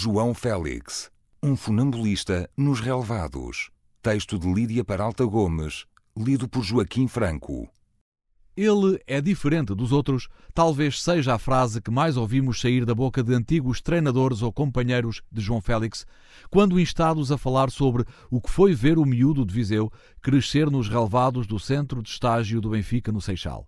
João Félix, um funambulista nos relevados. Texto de Lídia Peralta Gomes, lido por Joaquim Franco. Ele é diferente dos outros, talvez seja a frase que mais ouvimos sair da boca de antigos treinadores ou companheiros de João Félix, quando instados a falar sobre o que foi ver o miúdo de Viseu crescer nos relevados do centro de estágio do Benfica no Seixal.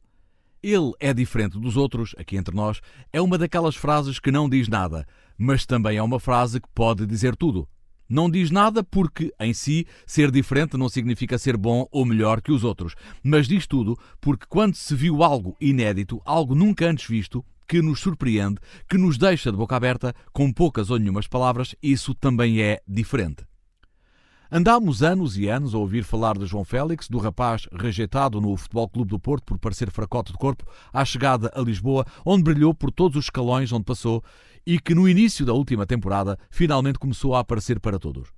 Ele é diferente dos outros, aqui entre nós, é uma daquelas frases que não diz nada, mas também é uma frase que pode dizer tudo. Não diz nada porque, em si, ser diferente não significa ser bom ou melhor que os outros, mas diz tudo porque, quando se viu algo inédito, algo nunca antes visto, que nos surpreende, que nos deixa de boca aberta, com poucas ou nenhumas palavras, isso também é diferente. Andámos anos e anos a ouvir falar de João Félix, do rapaz rejeitado no Futebol Clube do Porto por parecer fracote de corpo, à chegada a Lisboa, onde brilhou por todos os escalões onde passou e que no início da última temporada finalmente começou a aparecer para todos.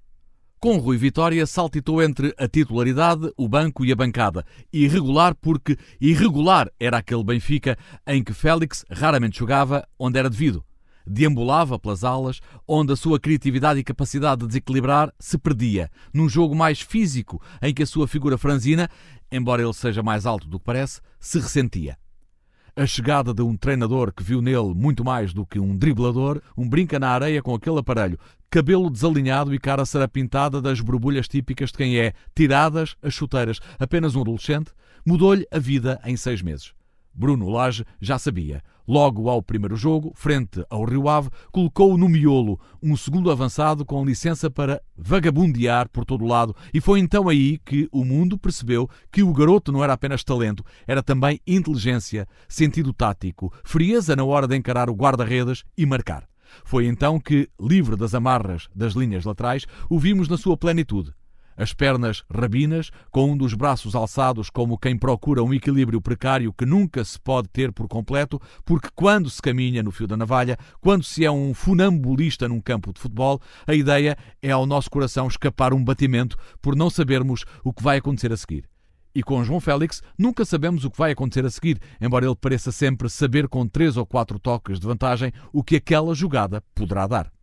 Com Rui Vitória saltitou entre a titularidade, o banco e a bancada. Irregular porque irregular era aquele Benfica em que Félix raramente jogava onde era devido deambulava pelas alas, onde a sua criatividade e capacidade de desequilibrar se perdia, num jogo mais físico, em que a sua figura franzina, embora ele seja mais alto do que parece, se ressentia. A chegada de um treinador que viu nele muito mais do que um driblador, um brinca na areia com aquele aparelho, cabelo desalinhado e cara sarapintada das borbulhas típicas de quem é, tiradas as chuteiras, apenas um adolescente, mudou-lhe a vida em seis meses. Bruno Lage já sabia. Logo ao primeiro jogo, frente ao Rio Ave, colocou no miolo um segundo avançado com licença para vagabundear por todo lado, e foi então aí que o mundo percebeu que o garoto não era apenas talento, era também inteligência, sentido tático, frieza na hora de encarar o guarda-redes e marcar. Foi então que, livre das amarras das linhas laterais, o vimos na sua plenitude as pernas rabinas, com um dos braços alçados como quem procura um equilíbrio precário que nunca se pode ter por completo, porque quando se caminha no fio da navalha, quando se é um funambulista num campo de futebol, a ideia é ao nosso coração escapar um batimento por não sabermos o que vai acontecer a seguir. E com João Félix nunca sabemos o que vai acontecer a seguir, embora ele pareça sempre saber com três ou quatro toques de vantagem o que aquela jogada poderá dar.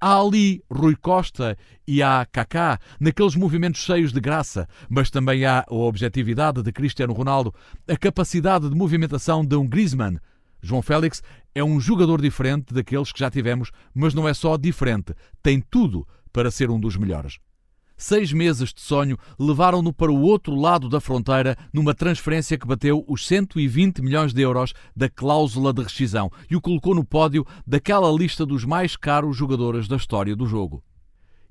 Há ali Rui Costa e há Kaká, naqueles movimentos cheios de graça, mas também há a objetividade de Cristiano Ronaldo, a capacidade de movimentação de um Griezmann. João Félix é um jogador diferente daqueles que já tivemos, mas não é só diferente, tem tudo para ser um dos melhores. Seis meses de sonho levaram-no para o outro lado da fronteira numa transferência que bateu os 120 milhões de euros da cláusula de rescisão e o colocou no pódio daquela lista dos mais caros jogadores da história do jogo.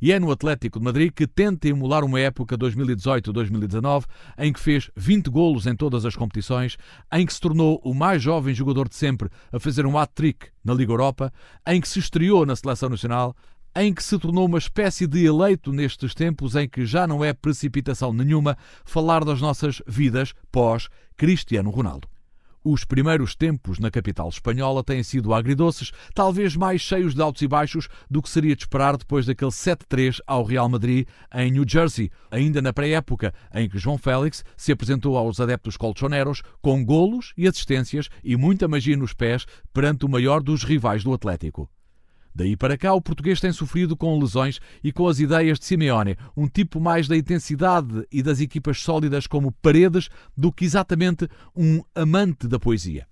E é no Atlético de Madrid que tenta emular uma época 2018-2019 em que fez 20 golos em todas as competições, em que se tornou o mais jovem jogador de sempre a fazer um hat-trick na Liga Europa, em que se estreou na Seleção Nacional, em que se tornou uma espécie de eleito nestes tempos em que já não é precipitação nenhuma falar das nossas vidas pós Cristiano Ronaldo. Os primeiros tempos na capital espanhola têm sido agridoces, talvez mais cheios de altos e baixos do que seria de esperar depois daquele 7-3 ao Real Madrid em New Jersey, ainda na pré-época em que João Félix se apresentou aos adeptos colchoneros com golos e assistências e muita magia nos pés perante o maior dos rivais do Atlético. Daí para cá, o português tem sofrido com lesões e com as ideias de Simeone, um tipo mais da intensidade e das equipas sólidas como Paredes do que exatamente um amante da poesia.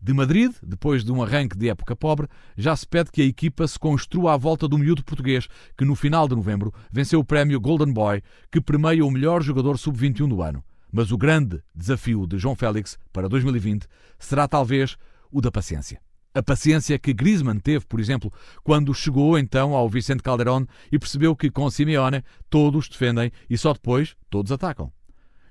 De Madrid, depois de um arranque de época pobre, já se pede que a equipa se construa à volta do miúdo português, que no final de novembro venceu o prémio Golden Boy, que premia o melhor jogador sub-21 do ano. Mas o grande desafio de João Félix para 2020 será talvez o da paciência. A paciência que Griezmann teve, por exemplo, quando chegou então ao Vicente Calderón e percebeu que com Simeone todos defendem e só depois todos atacam.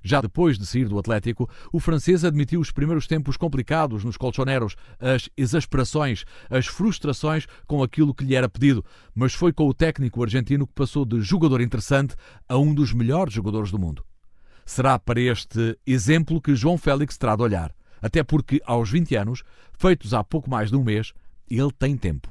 Já depois de sair do Atlético, o francês admitiu os primeiros tempos complicados nos colchoneros, as exasperações, as frustrações com aquilo que lhe era pedido, mas foi com o técnico argentino que passou de jogador interessante a um dos melhores jogadores do mundo. Será para este exemplo que João Félix terá de olhar. Até porque, aos 20 anos, feitos há pouco mais de um mês, ele tem tempo.